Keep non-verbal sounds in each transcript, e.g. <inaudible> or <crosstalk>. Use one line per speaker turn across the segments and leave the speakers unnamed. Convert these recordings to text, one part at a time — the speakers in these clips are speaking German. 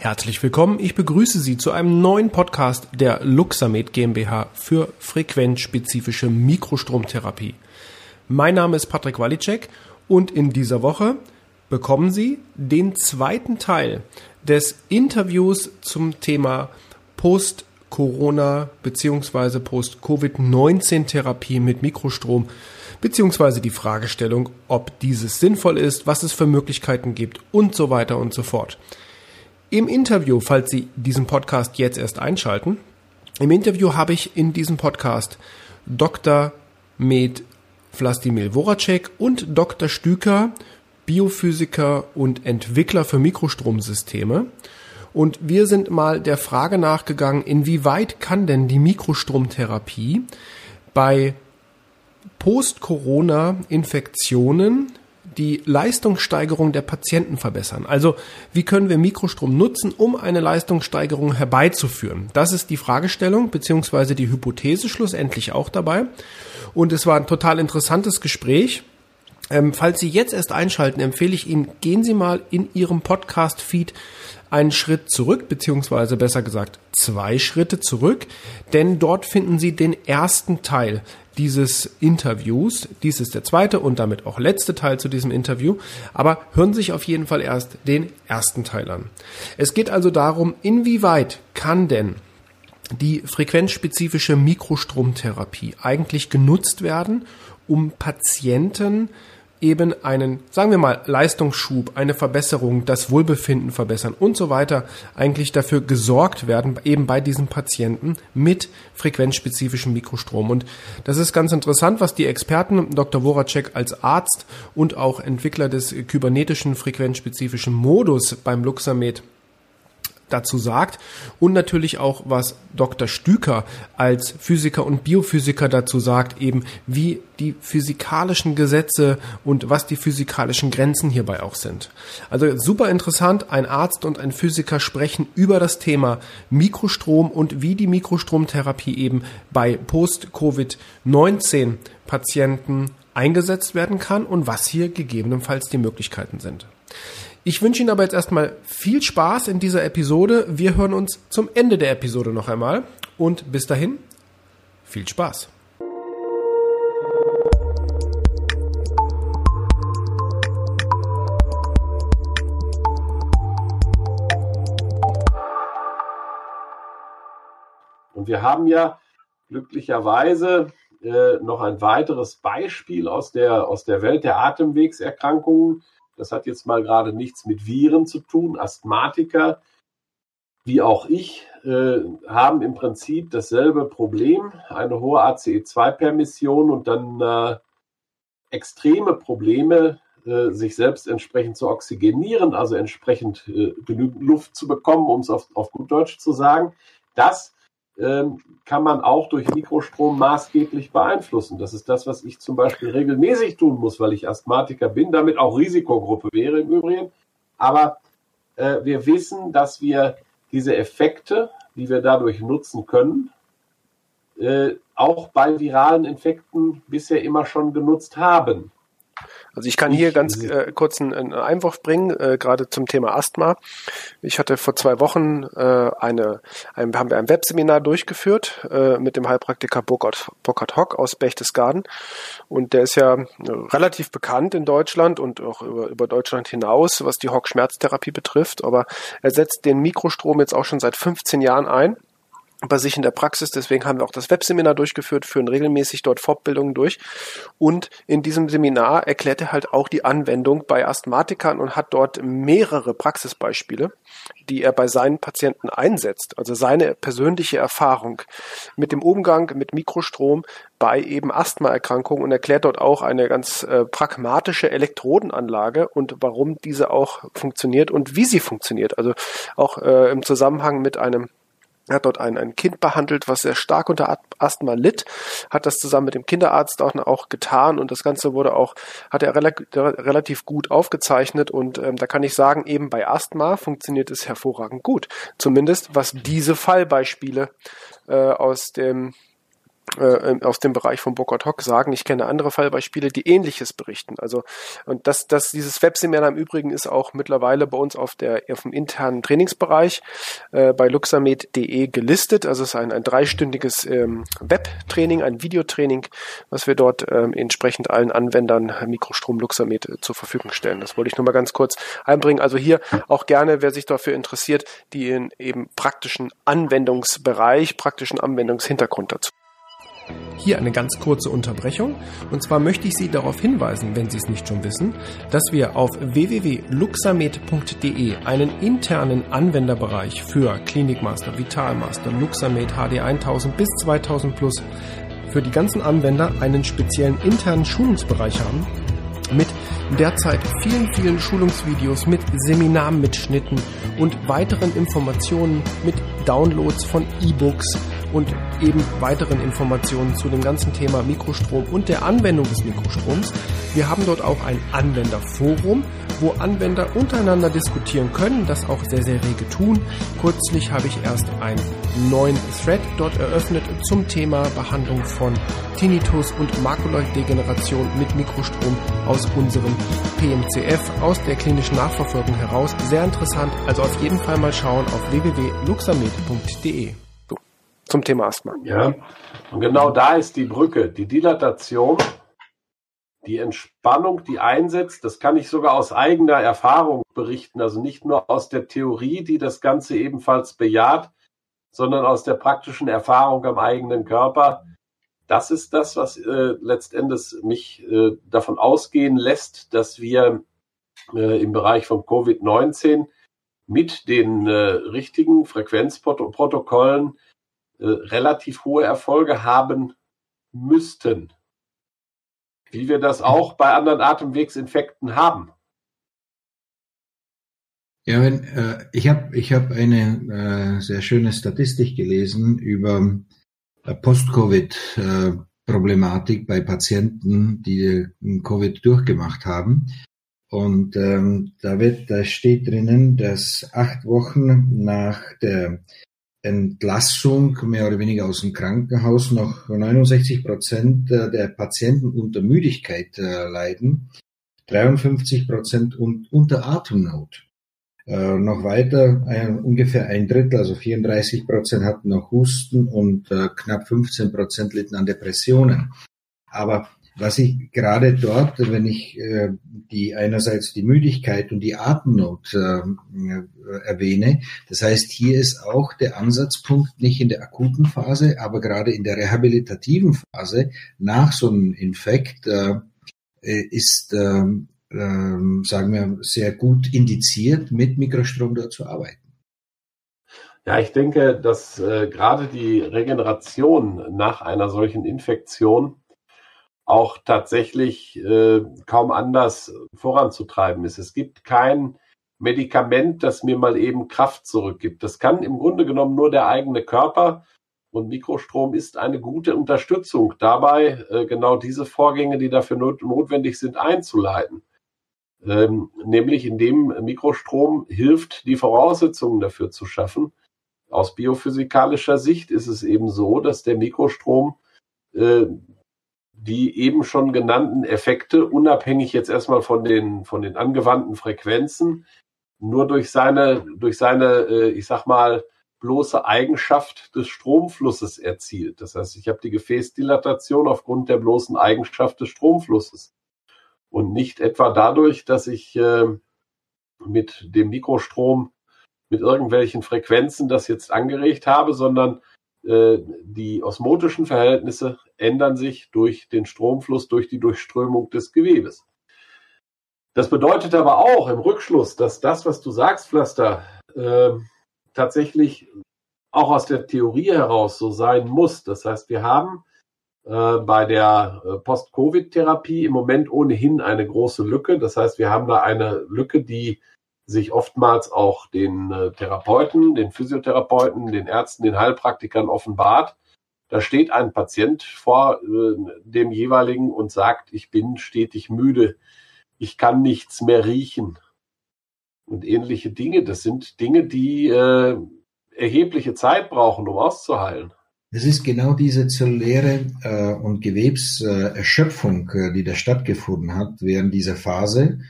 Herzlich willkommen. Ich begrüße Sie zu einem neuen Podcast der Luxamed GmbH für frequenzspezifische Mikrostromtherapie. Mein Name ist Patrick Walicek und in dieser Woche bekommen Sie den zweiten Teil des Interviews zum Thema Post-Corona bzw. Post-Covid-19 Therapie mit Mikrostrom beziehungsweise die Fragestellung, ob dieses sinnvoll ist, was es für Möglichkeiten gibt und so weiter und so fort. Im Interview, falls Sie diesen Podcast jetzt erst einschalten, im Interview habe ich in diesem Podcast Dr. Med Vlastimil Voracek und Dr. Stüker, Biophysiker und Entwickler für Mikrostromsysteme. Und wir sind mal der Frage nachgegangen, inwieweit kann denn die Mikrostromtherapie bei Post-Corona-Infektionen die Leistungssteigerung der Patienten verbessern. Also wie können wir Mikrostrom nutzen, um eine Leistungssteigerung herbeizuführen? Das ist die Fragestellung beziehungsweise die Hypothese schlussendlich auch dabei. Und es war ein total interessantes Gespräch. Ähm, falls Sie jetzt erst einschalten, empfehle ich Ihnen, gehen Sie mal in Ihrem Podcast-Feed einen Schritt zurück, beziehungsweise besser gesagt zwei Schritte zurück, denn dort finden Sie den ersten Teil dieses Interviews. Dies ist der zweite und damit auch letzte Teil zu diesem Interview. Aber hören Sie sich auf jeden Fall erst den ersten Teil an. Es geht also darum, inwieweit kann denn die frequenzspezifische Mikrostromtherapie eigentlich genutzt werden, um Patienten eben einen, sagen wir mal, Leistungsschub, eine Verbesserung, das Wohlbefinden verbessern und so weiter eigentlich dafür gesorgt werden, eben bei diesen Patienten mit frequenzspezifischem Mikrostrom. Und das ist ganz interessant, was die Experten, Dr. Voracek als Arzt und auch Entwickler des kybernetischen frequenzspezifischen Modus beim Luxamed dazu sagt und natürlich auch, was Dr. Stüker als Physiker und Biophysiker dazu sagt, eben wie die physikalischen Gesetze und was die physikalischen Grenzen hierbei auch sind. Also super interessant, ein Arzt und ein Physiker sprechen über das Thema Mikrostrom und wie die Mikrostromtherapie eben bei Post-Covid-19 Patienten eingesetzt werden kann und was hier gegebenenfalls die Möglichkeiten sind. Ich wünsche Ihnen aber jetzt erstmal viel Spaß in dieser Episode. Wir hören uns zum Ende der Episode noch einmal. Und bis dahin, viel Spaß.
Und wir haben ja glücklicherweise äh, noch ein weiteres Beispiel aus der, aus der Welt der Atemwegserkrankungen das hat jetzt mal gerade nichts mit Viren zu tun. Asthmatiker, wie auch ich, äh, haben im Prinzip dasselbe Problem, eine hohe ACE2-Permission und dann äh, extreme Probleme, äh, sich selbst entsprechend zu oxygenieren, also entsprechend äh, genügend Luft zu bekommen, um es auf, auf gut Deutsch zu sagen. Das kann man auch durch Mikrostrom maßgeblich beeinflussen. Das ist das, was ich zum Beispiel regelmäßig tun muss, weil ich Asthmatiker bin, damit auch Risikogruppe wäre im Übrigen. Aber äh, wir wissen, dass wir diese Effekte, die wir dadurch nutzen können, äh, auch bei viralen Infekten bisher immer schon genutzt haben.
Also ich kann hier ganz äh, kurz einen, einen Einwurf bringen, äh, gerade zum Thema Asthma. Ich hatte vor zwei Wochen äh, eine, ein, haben wir ein Webseminar durchgeführt äh, mit dem Heilpraktiker Burkhard, Burkhard Hock aus Berchtesgaden. Und der ist ja äh, relativ bekannt in Deutschland und auch über, über Deutschland hinaus, was die Hock-Schmerztherapie betrifft. Aber er setzt den Mikrostrom jetzt auch schon seit 15 Jahren ein bei sich in der Praxis. Deswegen haben wir auch das Webseminar durchgeführt, führen regelmäßig dort Fortbildungen durch. Und in diesem Seminar erklärt er halt auch die Anwendung bei Asthmatikern und hat dort mehrere Praxisbeispiele, die er bei seinen Patienten einsetzt. Also seine persönliche Erfahrung mit dem Umgang mit Mikrostrom bei eben Asthmaerkrankungen und erklärt dort auch eine ganz äh, pragmatische Elektrodenanlage und warum diese auch funktioniert und wie sie funktioniert. Also auch äh, im Zusammenhang mit einem er hat dort ein, ein Kind behandelt, was sehr stark unter Asthma litt, hat das zusammen mit dem Kinderarzt auch, auch getan und das Ganze wurde auch, hat er relativ gut aufgezeichnet und ähm, da kann ich sagen, eben bei Asthma funktioniert es hervorragend gut. Zumindest was diese Fallbeispiele äh, aus dem äh, aus dem Bereich von Bokot Hock sagen. Ich kenne andere Fallbeispiele, die ähnliches berichten. Also und das, das dieses Webseminar im Übrigen ist auch mittlerweile bei uns auf der auf dem internen Trainingsbereich äh, bei luxamed.de gelistet. Also es ist ein, ein dreistündiges ähm, Webtraining, ein Videotraining, was wir dort ähm, entsprechend allen Anwendern Mikrostrom Luxamed äh, zur Verfügung stellen. Das wollte ich nur mal ganz kurz einbringen. Also hier auch gerne, wer sich dafür interessiert, die in eben praktischen Anwendungsbereich, praktischen Anwendungshintergrund dazu. Hier eine ganz kurze Unterbrechung. Und zwar möchte ich Sie darauf hinweisen, wenn Sie es nicht schon wissen, dass wir auf www.luxamed.de einen internen Anwenderbereich für Klinikmaster, Vitalmaster, Luxamed HD 1000 bis 2000 Plus für die ganzen Anwender einen speziellen internen Schulungsbereich haben mit derzeit vielen, vielen Schulungsvideos, mit Seminarmitschnitten und weiteren Informationen, mit Downloads von E-Books, und eben weiteren Informationen zu dem ganzen Thema Mikrostrom und der Anwendung des Mikrostroms. Wir haben dort auch ein Anwenderforum, wo Anwender untereinander diskutieren können, das auch sehr, sehr rege tun. Kürzlich habe ich erst einen neuen Thread dort eröffnet zum Thema Behandlung von Tinnitus und Makulodegeneration mit Mikrostrom aus unserem PMCF, aus der klinischen Nachverfolgung heraus. Sehr interessant, also auf jeden Fall mal schauen auf www.luxamed.de zum Thema Asthma.
Ja, und genau da ist die Brücke, die Dilatation, die Entspannung, die einsetzt. Das kann ich sogar aus eigener Erfahrung berichten, also nicht nur aus der Theorie, die das Ganze ebenfalls bejaht, sondern aus der praktischen Erfahrung am eigenen Körper. Das ist das, was äh, letztendlich mich äh, davon ausgehen lässt, dass wir äh, im Bereich von Covid-19 mit den äh, richtigen Frequenzprotokollen äh, relativ hohe Erfolge haben müssten. Wie wir das auch bei anderen Atemwegsinfekten haben.
Ja, wenn, äh, ich habe ich hab eine äh, sehr schöne Statistik gelesen über äh, Post-Covid-Problematik bei Patienten, die Covid durchgemacht haben. Und ähm, da, wird, da steht drinnen, dass acht Wochen nach der Entlassung mehr oder weniger aus dem Krankenhaus noch 69 Prozent der Patienten unter Müdigkeit äh, leiden, 53 Prozent unter Atemnot. Äh, noch weiter, ungefähr ein Drittel, also 34 Prozent hatten noch Husten und äh, knapp 15 Prozent litten an Depressionen. Aber was ich gerade dort, wenn ich äh, die einerseits die Müdigkeit und die Atemnot äh, erwähne, das heißt, hier ist auch der Ansatzpunkt nicht in der akuten Phase, aber gerade in der rehabilitativen Phase nach so einem Infekt äh, ist, äh, äh, sagen wir, sehr gut indiziert, mit Mikrostrom dort zu arbeiten.
Ja, ich denke, dass äh, gerade die Regeneration nach einer solchen Infektion auch tatsächlich äh, kaum anders voranzutreiben ist. Es gibt kein Medikament, das mir mal eben Kraft zurückgibt. Das kann im Grunde genommen nur der eigene Körper. Und Mikrostrom ist eine gute Unterstützung dabei, äh, genau diese Vorgänge, die dafür not notwendig sind, einzuleiten. Ähm, nämlich indem Mikrostrom hilft, die Voraussetzungen dafür zu schaffen. Aus biophysikalischer Sicht ist es eben so, dass der Mikrostrom äh, die eben schon genannten Effekte, unabhängig jetzt erstmal von den, von den angewandten Frequenzen, nur durch seine, durch seine, äh, ich sag mal, bloße Eigenschaft des Stromflusses erzielt. Das heißt, ich habe die Gefäßdilatation aufgrund der bloßen Eigenschaft des Stromflusses. Und nicht etwa dadurch, dass ich äh, mit dem Mikrostrom mit irgendwelchen Frequenzen das jetzt angeregt habe, sondern die osmotischen Verhältnisse ändern sich durch den Stromfluss, durch die Durchströmung des Gewebes. Das bedeutet aber auch im Rückschluss, dass das, was du sagst, Pflaster, äh, tatsächlich auch aus der Theorie heraus so sein muss. Das heißt, wir haben äh, bei der äh, Post-Covid-Therapie im Moment ohnehin eine große Lücke. Das heißt, wir haben da eine Lücke, die sich oftmals auch den äh, Therapeuten, den Physiotherapeuten, den Ärzten, den Heilpraktikern offenbart. Da steht ein Patient vor äh, dem jeweiligen und sagt, ich bin stetig müde, ich kann nichts mehr riechen. Und ähnliche Dinge, das sind Dinge, die äh, erhebliche Zeit brauchen, um auszuheilen.
Es ist genau diese zelluläre äh, und Gewebserschöpfung, äh, die da stattgefunden hat während dieser Phase.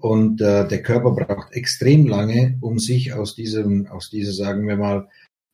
Und äh, der Körper braucht extrem lange, um sich aus diesem, aus dieser, sagen wir mal,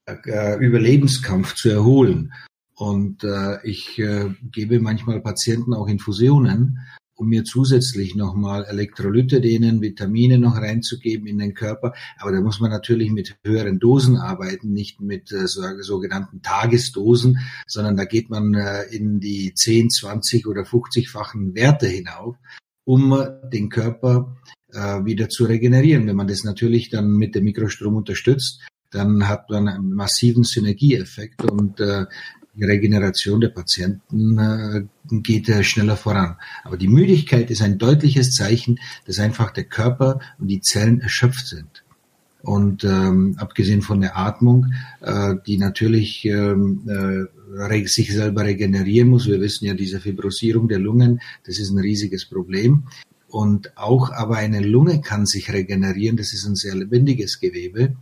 äh, Überlebenskampf zu erholen. Und äh, ich äh, gebe manchmal Patienten auch Infusionen, um mir zusätzlich nochmal Elektrolyte, denen Vitamine noch reinzugeben in den Körper. Aber da muss man natürlich mit höheren Dosen arbeiten, nicht mit äh, sogenannten Tagesdosen, sondern da geht man äh, in die 10, 20 oder 50-fachen Werte hinauf, um den Körper äh, wieder zu regenerieren. Wenn man das natürlich dann mit dem Mikrostrom unterstützt, dann hat man einen massiven Synergieeffekt und äh, die Regeneration der Patienten äh, geht äh, schneller voran. Aber die Müdigkeit ist ein deutliches Zeichen, dass einfach der Körper und die Zellen erschöpft sind. Und ähm, abgesehen von der Atmung, äh, die natürlich ähm, äh, sich selber regenerieren muss. Wir wissen ja, diese Fibrosierung der Lungen, das ist ein riesiges Problem. Und auch aber eine Lunge kann sich regenerieren. Das ist ein sehr lebendiges Gewebe.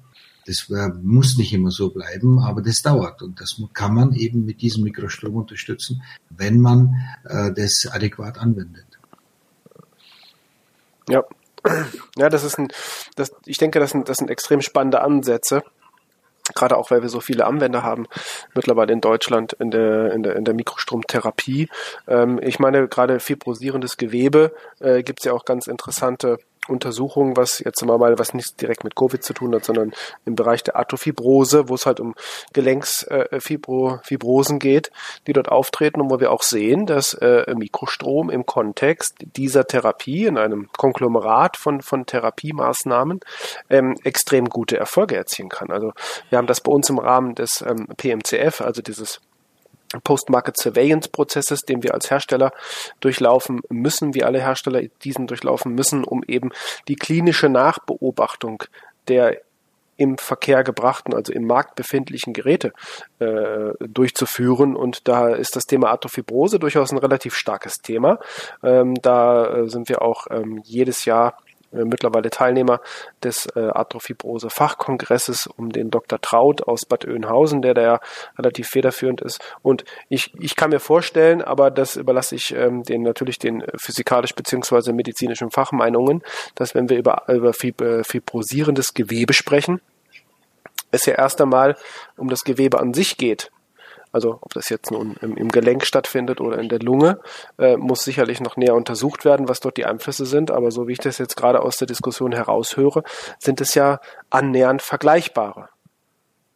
Das muss nicht immer so bleiben, aber das dauert und das kann man eben mit diesem Mikrostrom unterstützen, wenn man äh, das adäquat anwendet.
Ja, ja, das ist ein, das, ich denke, das sind, das sind extrem spannende Ansätze. Gerade auch, weil wir so viele Anwender haben mittlerweile in Deutschland in der, in der, in der Mikrostromtherapie. Ähm, ich meine, gerade fibrosierendes Gewebe äh, gibt es ja auch ganz interessante Untersuchungen, was jetzt mal, was nicht direkt mit Covid zu tun hat, sondern im Bereich der Arthrofibrose, wo es halt um Gelenksfibrosen äh, geht, die dort auftreten und wo wir auch sehen, dass äh, Mikrostrom im Kontext dieser Therapie in einem Konglomerat von, von Therapiemaßnahmen ähm, extrem gute Erfolge erzielen kann. Also wir haben das bei uns im Rahmen des ähm, PMCF, also dieses Post-Market Surveillance Prozesses, den wir als Hersteller durchlaufen müssen, wie alle Hersteller diesen durchlaufen müssen, um eben die klinische Nachbeobachtung der im Verkehr gebrachten, also im Markt befindlichen Geräte äh, durchzuführen. Und da ist das Thema Arthrofibrose durchaus ein relativ starkes Thema. Ähm, da äh, sind wir auch ähm, jedes Jahr mittlerweile Teilnehmer des äh, Arthrofibrose Fachkongresses um den Dr. Traut aus Bad Oeynhausen, der da ja relativ federführend ist. Und ich, ich kann mir vorstellen, aber das überlasse ich ähm, den natürlich den physikalisch beziehungsweise medizinischen Fachmeinungen, dass wenn wir über, über äh, fibrosierendes Gewebe sprechen, es ja erst einmal um das Gewebe an sich geht also ob das jetzt nun im, im Gelenk stattfindet oder in der Lunge, äh, muss sicherlich noch näher untersucht werden, was dort die Einflüsse sind. Aber so wie ich das jetzt gerade aus der Diskussion heraushöre, sind es ja annähernd vergleichbare.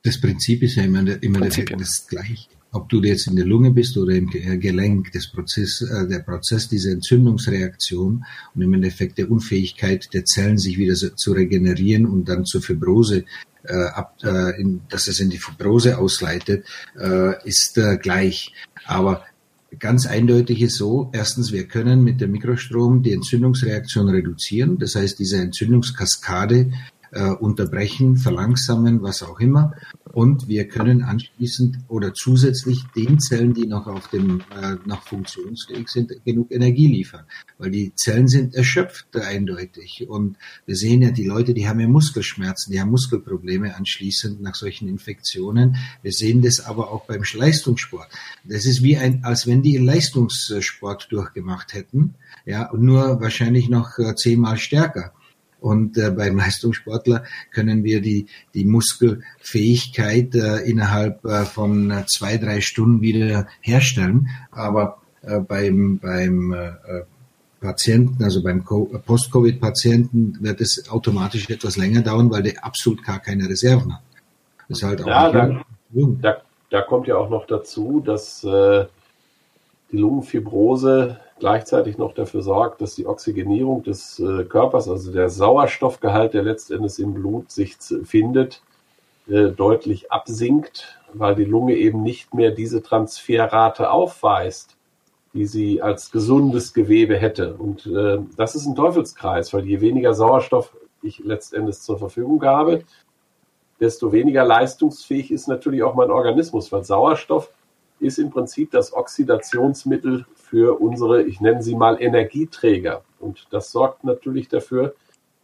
Das Prinzip ist ja immer, immer das gleiche. Ob du jetzt in der Lunge bist oder im Gelenk, das Prozess, äh, der Prozess dieser Entzündungsreaktion und im Endeffekt der Unfähigkeit der Zellen, sich wieder zu regenerieren und dann zur Fibrose äh, ab, äh, in, dass es in die Fibrose ausleitet, äh, ist äh, gleich. Aber ganz eindeutig ist so, erstens, wir können mit dem Mikrostrom die Entzündungsreaktion reduzieren. Das heißt, diese Entzündungskaskade äh, unterbrechen, verlangsamen, was auch immer. Und wir können anschließend oder zusätzlich den Zellen, die noch auf dem äh, noch funktionsfähig sind, genug Energie liefern, weil die Zellen sind erschöpft eindeutig. Und wir sehen ja die Leute, die haben ja Muskelschmerzen, die haben Muskelprobleme anschließend nach solchen Infektionen. Wir sehen das aber auch beim Leistungssport. Das ist wie ein, als wenn die Leistungssport durchgemacht hätten, ja, nur wahrscheinlich noch äh, zehnmal stärker. Und äh, beim Leistungssportler können wir die, die Muskelfähigkeit äh, innerhalb äh, von äh, zwei, drei Stunden wieder herstellen. Aber äh, beim, beim äh, Patienten, also beim Post-Covid-Patienten, wird es automatisch etwas länger dauern, weil der absolut gar keine Reserven hat.
Das ist halt auch ja, da, da, da, kommt ja auch noch dazu, dass äh, die Lungenfibrose gleichzeitig noch dafür sorgt, dass die Oxygenierung des äh, Körpers, also der Sauerstoffgehalt, der letztendlich im Blut sich findet, äh, deutlich absinkt, weil die Lunge eben nicht mehr diese Transferrate aufweist, die sie als gesundes Gewebe hätte. Und äh, das ist ein Teufelskreis, weil je weniger Sauerstoff ich letztendlich zur Verfügung habe, desto weniger leistungsfähig ist natürlich auch mein Organismus, weil Sauerstoff ist im Prinzip das Oxidationsmittel für unsere, ich nenne sie mal Energieträger. Und das sorgt natürlich dafür,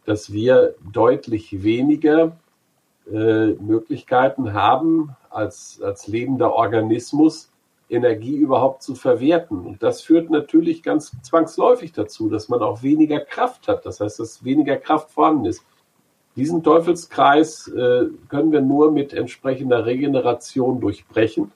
dass wir deutlich weniger äh, Möglichkeiten haben, als, als lebender Organismus Energie überhaupt zu verwerten. Und das führt natürlich ganz zwangsläufig dazu, dass man auch weniger Kraft hat. Das heißt, dass weniger Kraft vorhanden ist. Diesen Teufelskreis äh, können wir nur mit entsprechender Regeneration durchbrechen.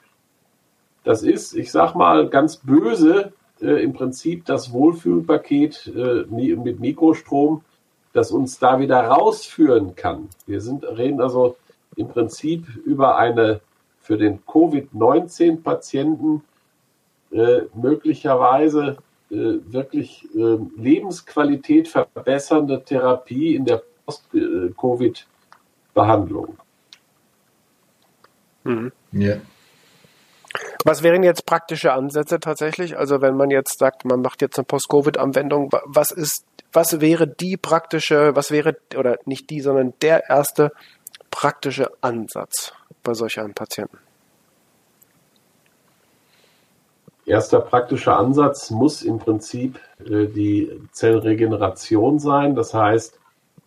Das ist, ich sag mal, ganz böse äh, im Prinzip das Wohlfühlpaket äh, mit Mikrostrom, das uns da wieder rausführen kann. Wir sind, reden also im Prinzip über eine für den Covid-19-Patienten äh, möglicherweise äh, wirklich äh, Lebensqualität verbessernde Therapie in der Post-Covid-Behandlung.
Mhm. Ja. Was wären jetzt praktische Ansätze tatsächlich? Also wenn man jetzt sagt, man macht jetzt eine Post-Covid-Anwendung, was ist, was wäre die praktische, was wäre, oder nicht die, sondern der erste praktische Ansatz bei solch einem Patienten?
Erster praktischer Ansatz muss im Prinzip äh, die Zellregeneration sein. Das heißt,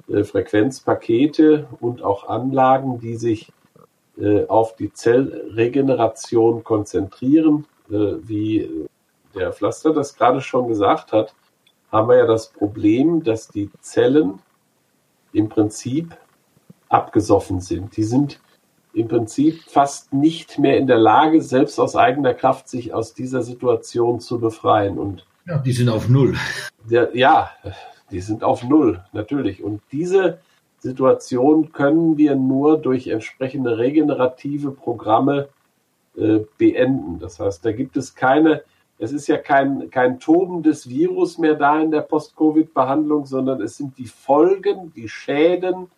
äh, Frequenzpakete und auch Anlagen, die sich äh, auf die Zellregeneration konzentrieren. Äh, wie der Pflaster das gerade schon gesagt hat, haben wir ja das Problem, dass die Zellen im Prinzip abgesoffen sind. Die sind im Prinzip fast nicht mehr in der Lage, selbst aus eigener Kraft sich aus dieser Situation zu befreien. Und
ja, die sind auf Null.
Der, ja, die sind auf Null, natürlich. Und diese Situation können wir nur durch entsprechende regenerative Programme äh, beenden. Das heißt, da gibt es keine, es ist ja kein, kein tobendes Virus mehr da in der Post-Covid-Behandlung, sondern es sind die Folgen, die Schäden,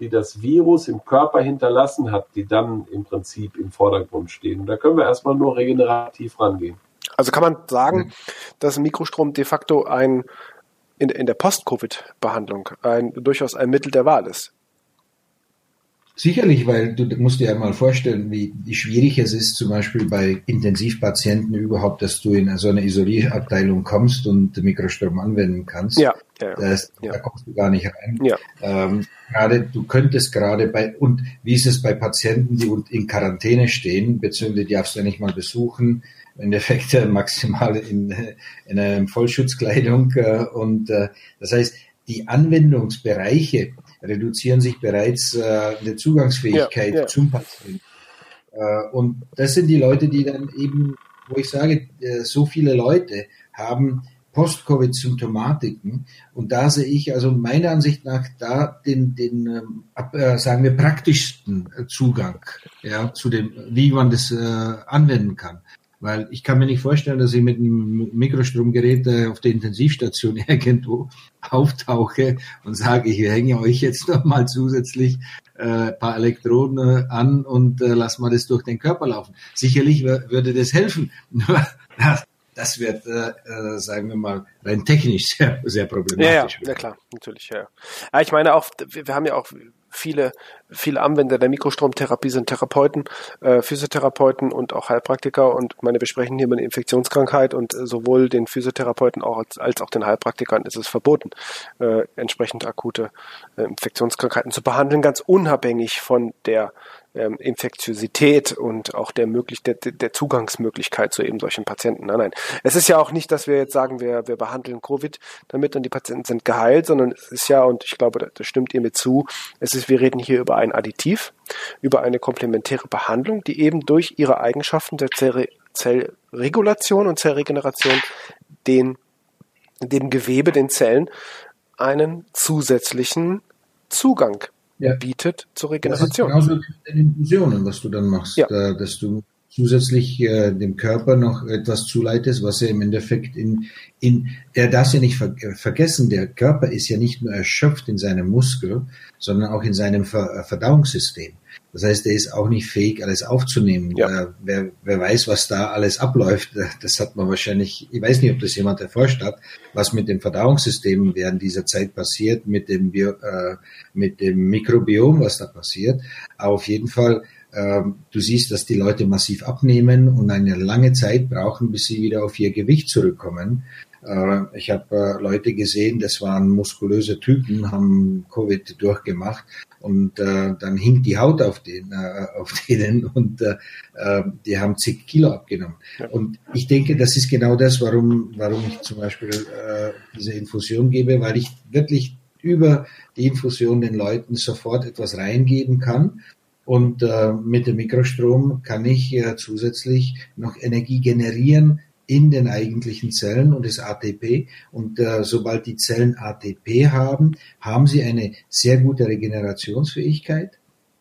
die das Virus im Körper hinterlassen hat, die dann im Prinzip im Vordergrund stehen. Und da können wir erstmal nur regenerativ rangehen.
Also kann man sagen, dass Mikrostrom de facto ein in, in der Post-Covid-Behandlung ein, durchaus ein Mittel der Wahl ist.
Sicherlich, weil du musst dir einmal vorstellen, wie, wie schwierig es ist, zum Beispiel bei Intensivpatienten überhaupt, dass du in so eine Isolierabteilung kommst und Mikrostrom anwenden kannst.
Ja, ja,
das,
ja.
Da kommst du gar nicht rein.
Ja.
Ähm, gerade, du könntest gerade bei, und wie ist es bei Patienten, die in Quarantäne stehen, beziehungsweise die darfst du ja nicht mal besuchen, im Endeffekt äh, maximal in, in einer Vollschutzkleidung. Äh, und äh, das heißt, die Anwendungsbereiche reduzieren sich bereits äh, in der Zugangsfähigkeit ja, ja. zum Patienten. Und das sind die Leute, die dann eben, wo ich sage, so viele Leute haben Post-Covid-Symptomatiken. Und da sehe ich also meiner Ansicht nach da den, den äh, sagen wir, praktischsten Zugang ja, zu dem, wie man das äh, anwenden kann. Weil ich kann mir nicht vorstellen, dass ich mit einem Mikrostromgerät auf der Intensivstation <laughs> irgendwo auftauche und sage, ich hänge euch jetzt noch mal zusätzlich äh, paar Elektroden äh, an und äh, lass mal das durch den Körper laufen. Sicherlich würde das helfen. <laughs> das wird, äh, äh, sagen wir mal, rein technisch <laughs> sehr, sehr problematisch.
Ja, ja, ja klar, natürlich, ja. ja. Ich meine auch, wir haben ja auch viele, viele Anwender der Mikrostromtherapie sind Therapeuten, äh, Physiotherapeuten und auch Heilpraktiker. Und meine, wir sprechen hier über eine Infektionskrankheit und äh, sowohl den Physiotherapeuten auch als, als auch den Heilpraktikern ist es verboten, äh, entsprechend akute äh, Infektionskrankheiten zu behandeln, ganz unabhängig von der ähm, Infektiosität und auch der, möglich der, der Zugangsmöglichkeit zu eben solchen Patienten. Nein, nein. Es ist ja auch nicht, dass wir jetzt sagen, wir, wir behandeln Covid damit und die Patienten sind geheilt, sondern es ist ja, und ich glaube, das stimmt ihr mit zu, es ist, wir reden hier über ein Additiv, über eine komplementäre Behandlung, die eben durch ihre Eigenschaften der Zell Zellregulation und Zellregeneration den, dem Gewebe, den Zellen, einen zusätzlichen Zugang ja. bietet zur Regeneration.
Das ist genauso in Infusionen, was du dann machst, ja. da, dass du zusätzlich äh, dem Körper noch etwas zuleitest, was er im Endeffekt in, in er darf ja nicht ver vergessen, der Körper ist ja nicht nur erschöpft in seinem Muskel, sondern auch in seinem Ver Verdauungssystem. Das heißt, er ist auch nicht fähig, alles aufzunehmen. Ja. Äh, wer, wer weiß, was da alles abläuft, äh, das hat man wahrscheinlich, ich weiß nicht, ob das jemand erforscht hat, was mit dem Verdauungssystem während dieser Zeit passiert, mit dem, Bio, äh, mit dem Mikrobiom, was da passiert. Aber auf jeden Fall, äh, du siehst, dass die Leute massiv abnehmen und eine lange Zeit brauchen, bis sie wieder auf ihr Gewicht zurückkommen. Äh, ich habe äh, Leute gesehen, das waren muskulöse Typen, haben Covid durchgemacht und äh, dann hing die Haut auf, den, äh, auf <laughs> denen und äh, die haben zig Kilo abgenommen. Und ich denke, das ist genau das, warum, warum ich zum Beispiel äh, diese Infusion gebe, weil ich wirklich über die Infusion den Leuten sofort etwas reingeben kann. Und äh, mit dem Mikrostrom kann ich äh, zusätzlich noch Energie generieren, in den eigentlichen Zellen und das ATP. Und äh, sobald die Zellen ATP haben, haben sie eine sehr gute Regenerationsfähigkeit.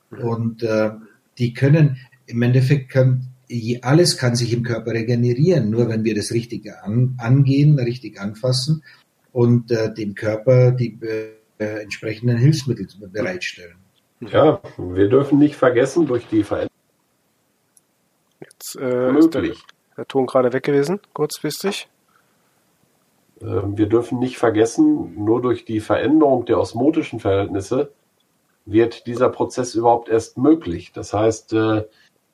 Und äh, die können, im Endeffekt kann, alles kann sich im Körper regenerieren, nur wenn wir das richtig an, angehen, richtig anfassen und äh, dem Körper die äh, entsprechenden Hilfsmittel bereitstellen.
Ja, wir dürfen nicht vergessen, durch die Veränderung.
Jetzt äh, möglich der Ton gerade weg gewesen, kurzfristig.
Ähm, wir dürfen nicht vergessen, nur durch die Veränderung der osmotischen Verhältnisse wird dieser Prozess überhaupt erst möglich. Das heißt, äh,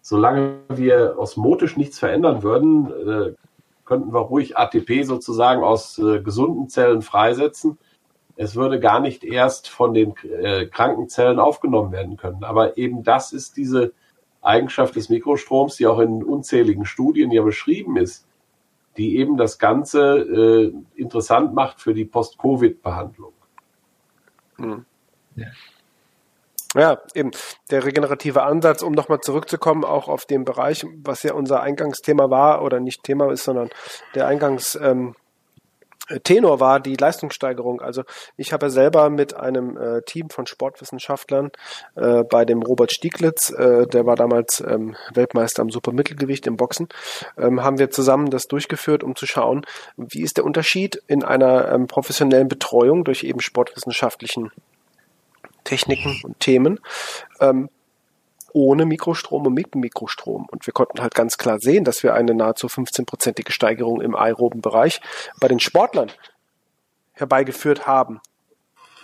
solange wir osmotisch nichts verändern würden, äh, könnten wir ruhig ATP sozusagen aus äh, gesunden Zellen freisetzen. Es würde gar nicht erst von den kranken Zellen aufgenommen werden können. Aber eben das ist diese Eigenschaft des Mikrostroms, die auch in unzähligen Studien ja beschrieben ist, die eben das Ganze äh, interessant macht für die Post-Covid-Behandlung.
Hm. Ja. Ja, eben der regenerative Ansatz, um nochmal zurückzukommen, auch auf den Bereich, was ja unser Eingangsthema war oder nicht Thema ist, sondern der Eingangs ähm, Tenor war die Leistungssteigerung. Also ich habe selber mit einem äh, Team von Sportwissenschaftlern äh, bei dem Robert Stieglitz, äh, der war damals ähm, Weltmeister am Supermittelgewicht im Boxen, ähm, haben wir zusammen das durchgeführt, um zu schauen, wie ist der Unterschied in einer ähm, professionellen Betreuung durch eben sportwissenschaftlichen Techniken und Themen ähm, ohne Mikrostrom und mit Mikrostrom. Und wir konnten halt ganz klar sehen, dass wir eine nahezu 15-prozentige Steigerung im aeroben Bereich bei den Sportlern herbeigeführt haben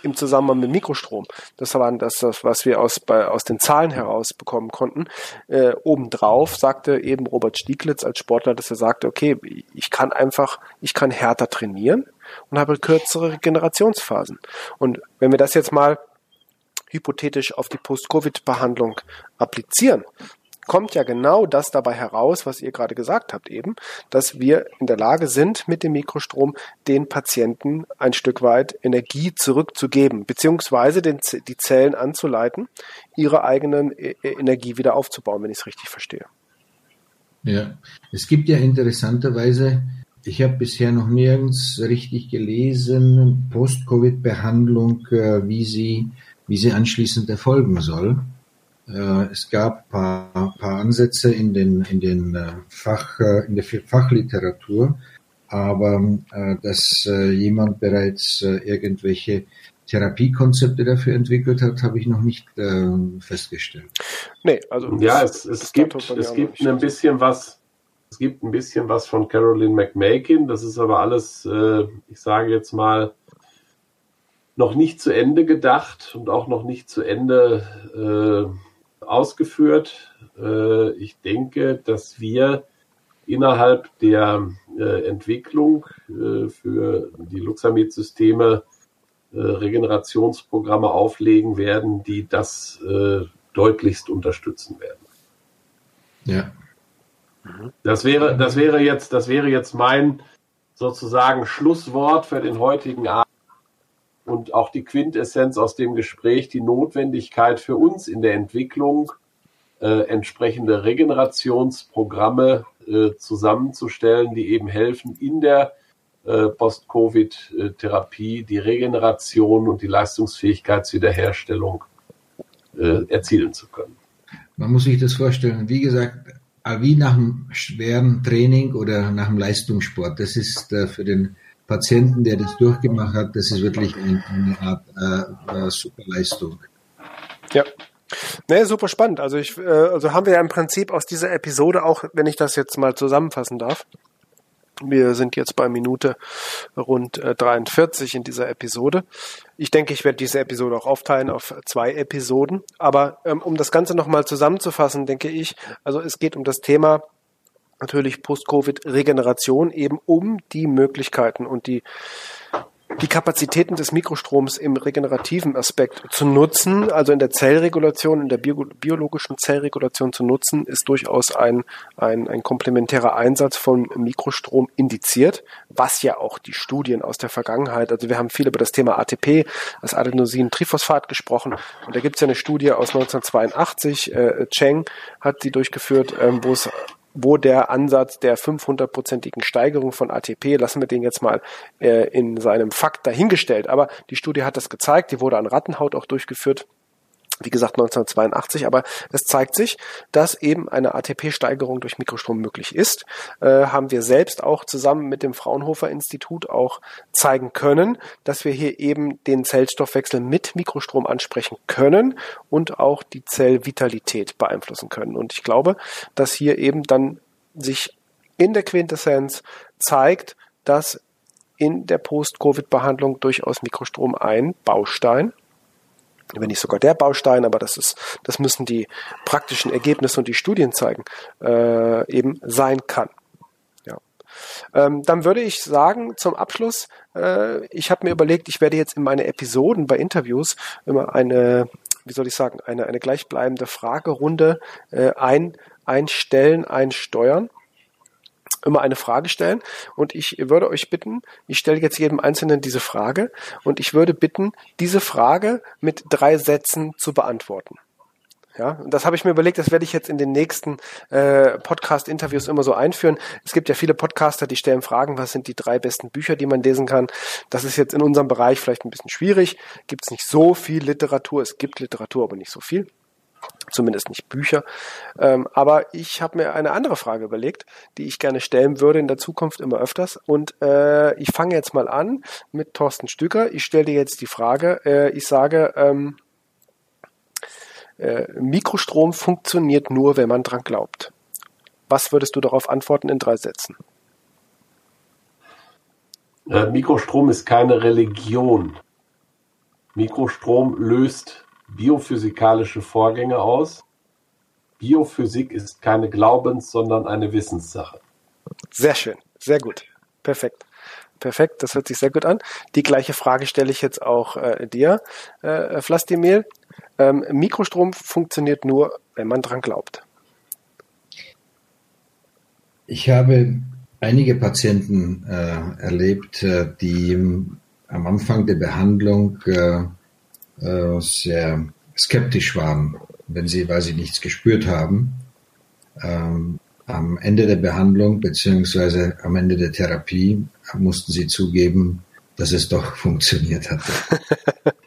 im Zusammenhang mit Mikrostrom. Das war das, was wir aus, bei, aus den Zahlen herausbekommen konnten. Äh, obendrauf sagte eben Robert Stieglitz als Sportler, dass er sagte, okay, ich kann einfach, ich kann härter trainieren und habe kürzere Regenerationsphasen. Und wenn wir das jetzt mal hypothetisch auf die Post-Covid-Behandlung applizieren, kommt ja genau das dabei heraus, was ihr gerade gesagt habt eben, dass wir in der Lage sind, mit dem Mikrostrom den Patienten ein Stück weit Energie zurückzugeben, beziehungsweise den, die Zellen anzuleiten, ihre eigenen e, e, Energie wieder aufzubauen, wenn ich es richtig verstehe.
Ja, es gibt ja interessanterweise, ich habe bisher noch nirgends richtig gelesen, Post-Covid-Behandlung, äh, wie sie wie sie anschließend erfolgen soll. Äh, es gab paar, paar Ansätze in den, in den äh, Fach, äh, in der Fachliteratur, aber dass jemand bereits irgendwelche Therapiekonzepte dafür entwickelt hat, habe ich noch nicht festgestellt.
Nee, also ja, es, es gibt, es gibt ein bisschen was, es gibt ein bisschen was von Carolyn McMakin, das ist aber alles, ich sage jetzt mal, noch nicht zu Ende gedacht und auch noch nicht zu Ende äh, ausgeführt. Äh, ich denke, dass wir innerhalb der äh, Entwicklung äh, für die Luxamid-Systeme äh, Regenerationsprogramme auflegen werden, die das äh, deutlichst unterstützen werden.
Ja.
Das wäre, das wäre jetzt, das wäre jetzt mein sozusagen Schlusswort für den heutigen Abend und auch die Quintessenz aus dem Gespräch, die Notwendigkeit für uns in der Entwicklung äh, entsprechende Regenerationsprogramme äh, zusammenzustellen, die eben helfen, in der äh, Post-Covid-Therapie die Regeneration und die Leistungsfähigkeitswiederherstellung äh, erzielen zu können.
Man muss sich das vorstellen, wie gesagt, wie nach einem schweren Training oder nach einem Leistungssport. Das ist äh, für den Patienten, der das durchgemacht hat, das ist wirklich eine, eine Art äh, äh, super Leistung.
Ja. Nee, super spannend. Also ich, äh, also haben wir ja im Prinzip aus dieser Episode auch, wenn ich das jetzt mal zusammenfassen darf. Wir sind jetzt bei Minute rund äh, 43 in dieser Episode. Ich denke, ich werde diese Episode auch aufteilen auf zwei Episoden. Aber ähm, um das Ganze nochmal zusammenzufassen, denke ich, also es geht um das Thema natürlich Post-Covid-Regeneration eben um die Möglichkeiten und die die Kapazitäten des Mikrostroms im regenerativen Aspekt zu nutzen, also in der Zellregulation, in der bio biologischen Zellregulation zu nutzen, ist durchaus ein, ein, ein komplementärer Einsatz von Mikrostrom indiziert, was ja auch die Studien aus der Vergangenheit, also wir haben viel über das Thema ATP, das Adenosin-Triphosphat gesprochen und da gibt es ja eine Studie aus 1982, äh, Cheng hat die durchgeführt, ähm, wo es wo der Ansatz der 500-prozentigen Steigerung von ATP, lassen wir den jetzt mal äh, in seinem Fakt dahingestellt, aber die Studie hat das gezeigt, die wurde an Rattenhaut auch durchgeführt wie gesagt 1982, aber es zeigt sich, dass eben eine ATP-Steigerung durch Mikrostrom möglich ist. Äh, haben wir selbst auch zusammen mit dem Fraunhofer Institut auch zeigen können, dass wir hier eben den Zellstoffwechsel mit Mikrostrom ansprechen können und auch die Zellvitalität beeinflussen können. Und ich glaube, dass hier eben dann sich in der Quintessenz zeigt, dass in der Post-Covid-Behandlung durchaus Mikrostrom ein Baustein wenn nicht sogar der Baustein, aber das ist, das müssen die praktischen Ergebnisse und die Studien zeigen, äh, eben sein kann. Ja. Ähm, dann würde ich sagen, zum Abschluss, äh, ich habe mir überlegt, ich werde jetzt in meine Episoden bei Interviews immer eine, wie soll ich sagen, eine, eine gleichbleibende Fragerunde äh, ein, einstellen, einsteuern immer eine Frage stellen und ich würde euch bitten, ich stelle jetzt jedem Einzelnen diese Frage und ich würde bitten, diese Frage mit drei Sätzen zu beantworten. Ja, das habe ich mir überlegt, das werde ich jetzt in den nächsten äh, Podcast-Interviews immer so einführen. Es gibt ja viele Podcaster, die stellen Fragen, was sind die drei besten Bücher, die man lesen kann. Das ist jetzt in unserem Bereich vielleicht ein bisschen schwierig. Gibt es nicht so viel Literatur. Es gibt Literatur, aber nicht so viel zumindest nicht Bücher. Ähm, aber ich habe mir eine andere Frage überlegt, die ich gerne stellen würde in der Zukunft immer öfters. Und äh, ich fange jetzt mal an mit Thorsten Stücker. Ich stelle dir jetzt die Frage, äh, ich sage, ähm, äh, Mikrostrom funktioniert nur, wenn man dran glaubt. Was würdest du darauf antworten in drei Sätzen?
Äh, Mikrostrom ist keine Religion. Mikrostrom löst biophysikalische Vorgänge aus. Biophysik ist keine Glaubens-, sondern eine Wissenssache.
Sehr schön, sehr gut, perfekt. Perfekt, das hört sich sehr gut an. Die gleiche Frage stelle ich jetzt auch äh, dir, äh, Flastimil. Ähm, Mikrostrom funktioniert nur, wenn man dran glaubt.
Ich habe einige Patienten äh, erlebt, äh, die am Anfang der Behandlung äh, sehr skeptisch waren, wenn sie, weil sie nichts gespürt haben. Ähm, am Ende der Behandlung beziehungsweise am Ende der Therapie mussten sie zugeben, dass es doch <laughs> funktioniert hatte. <laughs>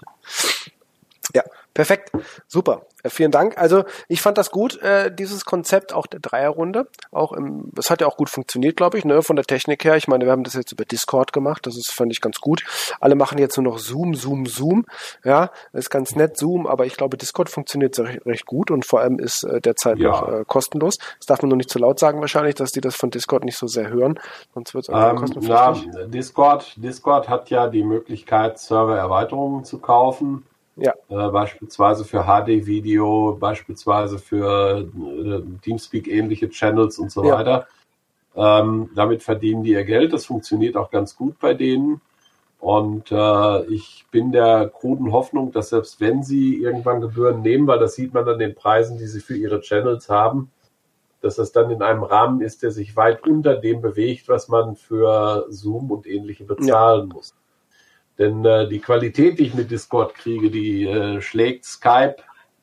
perfekt, super. Äh, vielen Dank. Also ich fand das gut, äh, dieses Konzept auch der Dreierrunde. Auch im, das hat ja auch gut funktioniert, glaube ich, ne, von der Technik her. Ich meine, wir haben das jetzt über Discord gemacht, das ist, fand ich ganz gut. Alle machen jetzt nur noch Zoom, Zoom, Zoom. Ja, ist ganz nett, Zoom, aber ich glaube, Discord funktioniert recht, recht gut und vor allem ist äh, derzeit ja. noch äh, kostenlos. Das darf man nur nicht zu laut sagen wahrscheinlich, dass die das von Discord nicht so sehr hören, sonst wird es
ähm, kostenpflichtig. Ja, Discord, Discord hat ja die Möglichkeit, Servererweiterungen zu kaufen. Ja. Äh, beispielsweise für HD-Video, beispielsweise für äh, Teamspeak-ähnliche Channels und so ja. weiter. Ähm, damit verdienen die ihr Geld. Das funktioniert auch ganz gut bei denen. Und äh, ich bin der kruden Hoffnung, dass selbst wenn sie irgendwann Gebühren nehmen, weil das sieht man an den Preisen, die sie für ihre Channels haben, dass das dann in einem Rahmen ist, der sich weit unter dem bewegt, was man für Zoom und ähnliche bezahlen ja. muss. Denn äh, die Qualität, die ich mit Discord kriege, die äh, schlägt Skype,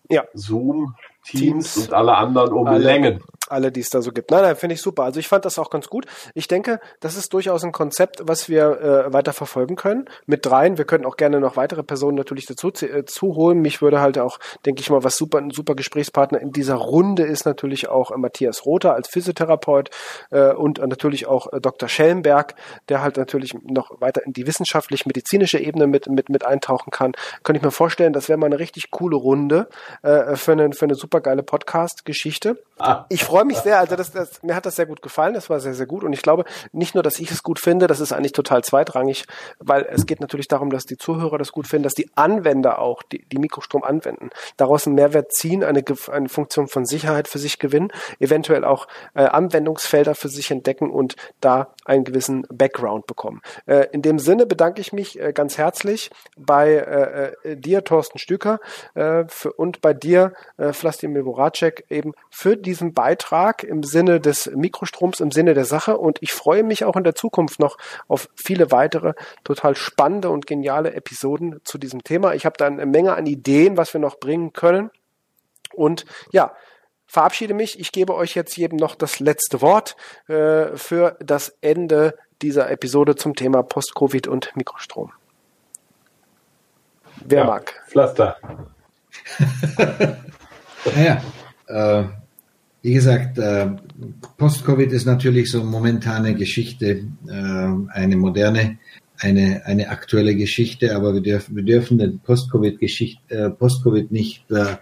ja. Zoom, Teams, Teams, und alle anderen um alle. Längen
alle, die es da so gibt. Nein, nein, finde ich super. Also ich fand das auch ganz gut. Ich denke, das ist durchaus ein Konzept, was wir äh, weiter verfolgen können. Mit dreien. Wir können auch gerne noch weitere Personen natürlich dazu äh, zuholen. Mich würde halt auch, denke ich mal, was super, ein super Gesprächspartner in dieser Runde ist natürlich auch äh, Matthias Rother als Physiotherapeut äh, und natürlich auch äh, Dr. Schellenberg, der halt natürlich noch weiter in die wissenschaftlich-medizinische Ebene mit, mit, mit eintauchen kann. Könnte ich mir vorstellen, das wäre mal eine richtig coole Runde äh, für, eine, für eine super geile Podcast-Geschichte. Ah. Ich freue mich sehr. Also das, das, mir hat das sehr gut gefallen. Das war sehr, sehr gut. Und ich glaube, nicht nur, dass ich es gut finde, das ist eigentlich total zweitrangig, weil es geht natürlich darum, dass die Zuhörer das gut finden, dass die Anwender auch, die, die Mikrostrom anwenden, daraus einen Mehrwert ziehen, eine, eine Funktion von Sicherheit für sich gewinnen, eventuell auch äh, Anwendungsfelder für sich entdecken und da einen gewissen Background bekommen. Äh, in dem Sinne bedanke ich mich äh, ganz herzlich bei äh, äh dir, Thorsten Stüker, äh, für, und bei dir, äh, Vlastimir Voracek, eben für diesen Beitrag im Sinne des Mikrostroms, im Sinne der Sache. Und ich freue mich auch in der Zukunft noch auf viele weitere total spannende und geniale Episoden zu diesem Thema. Ich habe da eine Menge an Ideen, was wir noch bringen können. Und ja, verabschiede mich. Ich gebe euch jetzt jedem noch das letzte Wort äh, für das Ende dieser Episode zum Thema Post-Covid und Mikrostrom. Wer ja, mag?
Pflaster. <laughs>
naja, äh, wie gesagt, äh, Post-Covid ist natürlich so momentane Geschichte, äh, eine moderne, eine, eine aktuelle Geschichte, aber wir dürfen, wir dürfen den Post-Covid-Geschichte, äh, Post-Covid nicht äh,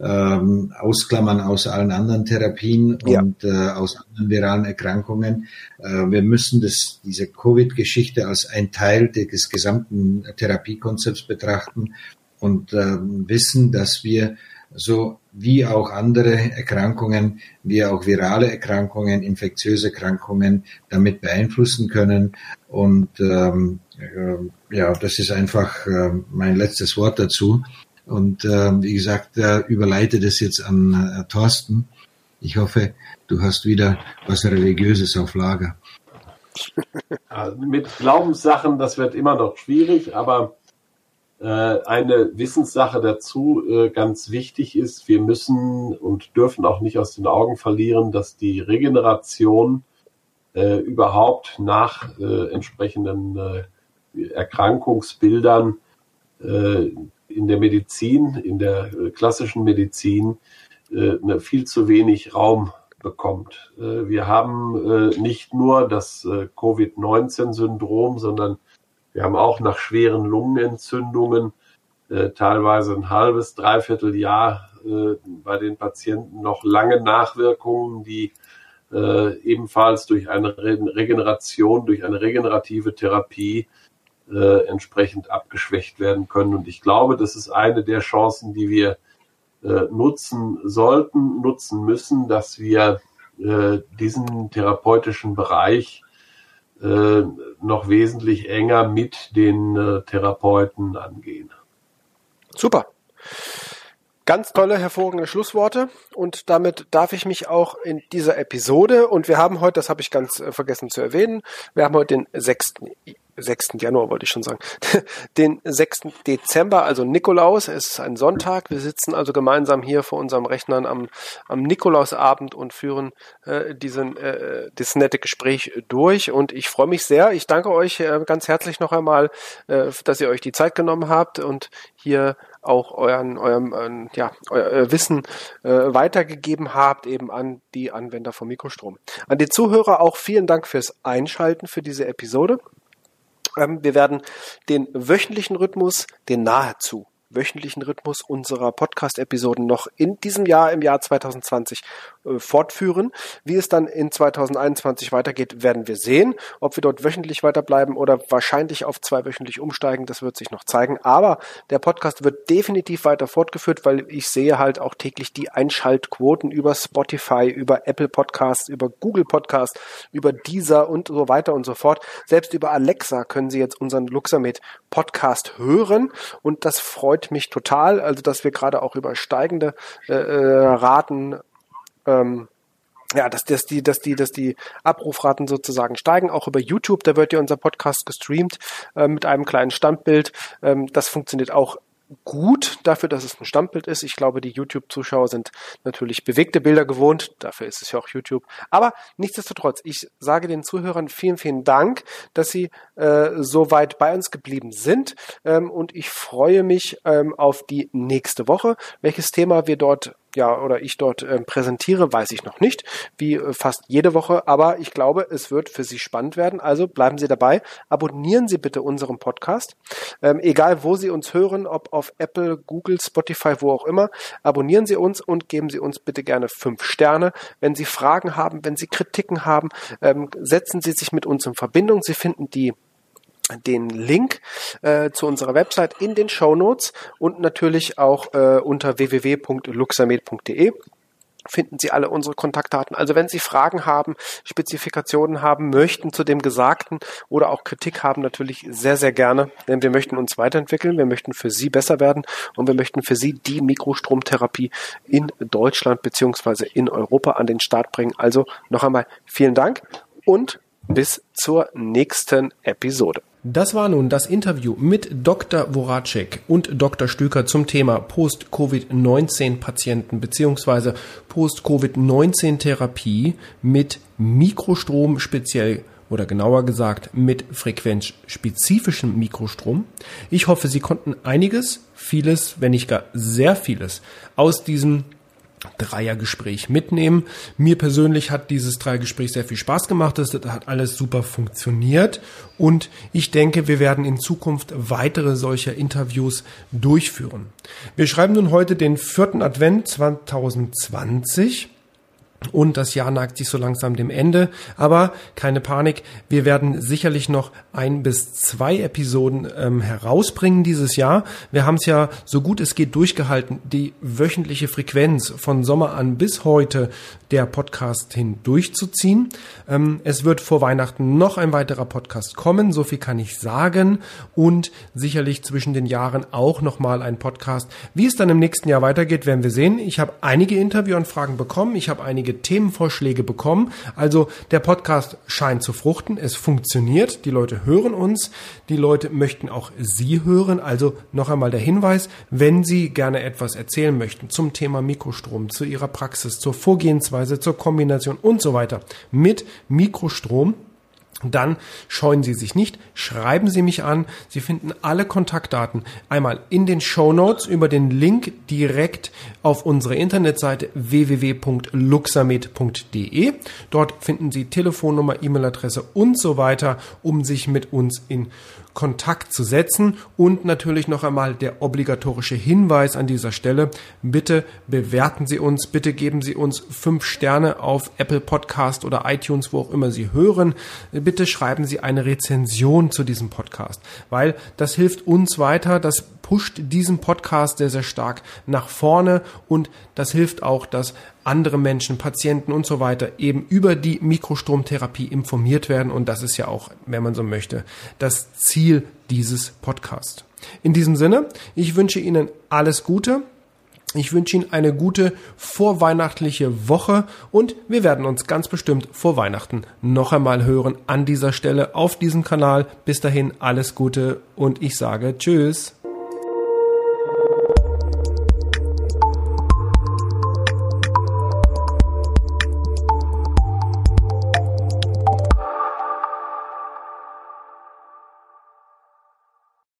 ähm, ausklammern aus allen anderen Therapien ja. und äh, aus anderen viralen Erkrankungen. Äh, wir müssen das, diese Covid-Geschichte als ein Teil des gesamten Therapiekonzepts betrachten und äh, wissen, dass wir so wie auch andere Erkrankungen, wie auch virale Erkrankungen, infektiöse Erkrankungen damit beeinflussen können. Und ähm, äh, ja, das ist einfach äh, mein letztes Wort dazu. Und äh, wie gesagt, äh, überleite das jetzt an äh, Thorsten. Ich hoffe, du hast wieder was Religiöses auf Lager.
Also mit Glaubenssachen, das wird immer noch schwierig, aber eine Wissenssache dazu äh, ganz wichtig ist, wir müssen und dürfen auch nicht aus den Augen verlieren, dass die Regeneration äh, überhaupt nach äh, entsprechenden äh, Erkrankungsbildern äh, in der Medizin, in der äh, klassischen Medizin, äh, viel zu wenig Raum bekommt. Äh, wir haben nicht nur das Covid-19-Syndrom, sondern wir haben auch nach schweren Lungenentzündungen teilweise ein halbes, dreiviertel Jahr bei den Patienten noch lange Nachwirkungen, die ebenfalls durch eine Regeneration, durch eine regenerative Therapie äh, entsprechend abgeschwächt werden können. Und ich glaube, das ist eine der Chancen, die wir äh, nutzen sollten, nutzen müssen, dass wir äh, diesen therapeutischen Bereich äh, noch wesentlich enger mit den äh, Therapeuten angehen.
Super. Ganz tolle, hervorragende Schlussworte und damit darf ich mich auch in dieser Episode und wir haben heute, das habe ich ganz äh, vergessen zu erwähnen, wir haben heute den 6. 6. Januar wollte ich schon sagen, <laughs> den 6. Dezember, also Nikolaus. Es ist ein Sonntag. Wir sitzen also gemeinsam hier vor unserem Rechnern am, am Nikolausabend und führen äh, diesen, äh, das nette Gespräch durch. Und ich freue mich sehr. Ich danke euch äh, ganz herzlich noch einmal, äh, dass ihr euch die Zeit genommen habt und hier auch euren, eurem, äh, ja, euer Wissen äh, weitergegeben habt, eben an die Anwender von Mikrostrom. An die Zuhörer auch vielen Dank fürs Einschalten für diese Episode. Ähm, wir werden den wöchentlichen Rhythmus, den nahezu wöchentlichen Rhythmus unserer Podcast-Episoden noch in diesem Jahr, im Jahr 2020, äh, fortführen. Wie es dann in 2021 weitergeht, werden wir sehen. Ob wir dort wöchentlich weiterbleiben oder wahrscheinlich auf zwei wöchentlich umsteigen, das wird sich noch zeigen. Aber der Podcast wird definitiv weiter fortgeführt, weil ich sehe halt auch täglich die Einschaltquoten über Spotify, über Apple Podcasts, über Google Podcasts, über Deezer und so weiter und so fort. Selbst über Alexa können Sie jetzt unseren Luxamed Podcast hören und das freut freut mich total, also dass wir gerade auch über steigende äh, äh, Raten ähm, ja, dass, dass die, dass die, dass die Abrufraten sozusagen steigen. Auch über YouTube, da wird ja unser Podcast gestreamt äh, mit einem kleinen Standbild. Ähm, das funktioniert auch gut dafür, dass es ein Stammbild ist. Ich glaube, die YouTube-Zuschauer sind natürlich bewegte Bilder gewohnt. Dafür ist es ja auch YouTube. Aber nichtsdestotrotz, ich sage den Zuhörern vielen, vielen Dank, dass sie äh, so weit bei uns geblieben sind. Ähm, und ich freue mich ähm, auf die nächste Woche. Welches Thema wir dort ja, oder ich dort äh, präsentiere, weiß ich noch nicht, wie äh, fast jede Woche, aber ich glaube, es wird für Sie spannend werden. Also bleiben Sie dabei, abonnieren Sie bitte unseren Podcast, ähm, egal wo Sie uns hören, ob auf Apple, Google, Spotify, wo auch immer, abonnieren Sie uns und geben Sie uns bitte gerne fünf Sterne. Wenn Sie Fragen haben, wenn Sie Kritiken haben, ähm, setzen Sie sich mit uns in Verbindung. Sie finden die den Link äh, zu unserer Website in den Show Notes und natürlich auch äh, unter www.luxamed.de finden Sie alle unsere Kontaktdaten. Also wenn Sie Fragen haben, Spezifikationen haben möchten zu dem Gesagten oder auch Kritik haben, natürlich sehr, sehr gerne, denn wir möchten uns weiterentwickeln, wir möchten für Sie besser werden und wir möchten für Sie die Mikrostromtherapie in Deutschland beziehungsweise in Europa an den Start bringen. Also noch einmal vielen Dank und bis zur nächsten Episode. Das war nun das Interview mit Dr. Voracek und Dr. Stüker zum Thema Post-Covid-19-Patienten bzw. Post-Covid-19-Therapie mit Mikrostrom speziell oder genauer gesagt mit frequenzspezifischem Mikrostrom. Ich hoffe, Sie konnten einiges, vieles, wenn nicht gar sehr vieles aus diesem Dreiergespräch mitnehmen. Mir persönlich hat dieses Dreiergespräch sehr viel Spaß gemacht. Das hat alles super funktioniert. Und ich denke, wir werden in Zukunft weitere solcher Interviews durchführen. Wir schreiben nun heute den vierten Advent 2020. Und das Jahr neigt sich so langsam dem Ende. Aber keine Panik, wir werden sicherlich noch ein bis zwei Episoden ähm, herausbringen dieses Jahr. Wir haben es ja so gut es geht durchgehalten, die wöchentliche Frequenz von Sommer an bis heute der Podcast hin durchzuziehen. Ähm, es wird vor Weihnachten noch ein weiterer Podcast kommen, so viel kann ich sagen. Und sicherlich zwischen den Jahren auch nochmal ein Podcast. Wie es dann im nächsten Jahr weitergeht, werden wir sehen. Ich habe einige Interviewanfragen bekommen. Ich habe einige Themenvorschläge bekommen. Also der Podcast scheint zu fruchten. Es funktioniert. Die Leute hören uns. Die Leute möchten auch Sie hören. Also noch einmal der Hinweis, wenn Sie gerne etwas erzählen möchten zum Thema Mikrostrom, zu Ihrer Praxis, zur Vorgehensweise, zur Kombination und so weiter mit Mikrostrom, dann scheuen Sie sich nicht, schreiben Sie mich an. Sie finden alle Kontaktdaten einmal in den Show Notes über den Link direkt auf unsere Internetseite www.luxamed.de. Dort finden Sie Telefonnummer, E-Mail-Adresse und so weiter, um sich mit uns in Kontakt zu setzen. Und natürlich noch einmal der obligatorische Hinweis an dieser Stelle. Bitte bewerten Sie uns, bitte geben Sie uns fünf Sterne auf Apple Podcast oder iTunes, wo auch immer Sie hören. Bitte schreiben Sie eine Rezension zu diesem Podcast, weil das hilft uns weiter, das pusht diesen Podcast sehr, sehr stark nach vorne und das hilft auch, dass andere Menschen, Patienten und so weiter eben über die Mikrostromtherapie informiert werden. Und das ist ja auch, wenn man so möchte, das Ziel dieses Podcasts. In diesem Sinne, ich wünsche Ihnen alles Gute. Ich wünsche Ihnen eine gute vorweihnachtliche Woche und wir werden uns ganz bestimmt vor Weihnachten noch einmal hören an dieser Stelle auf diesem Kanal. Bis dahin alles Gute und ich sage Tschüss.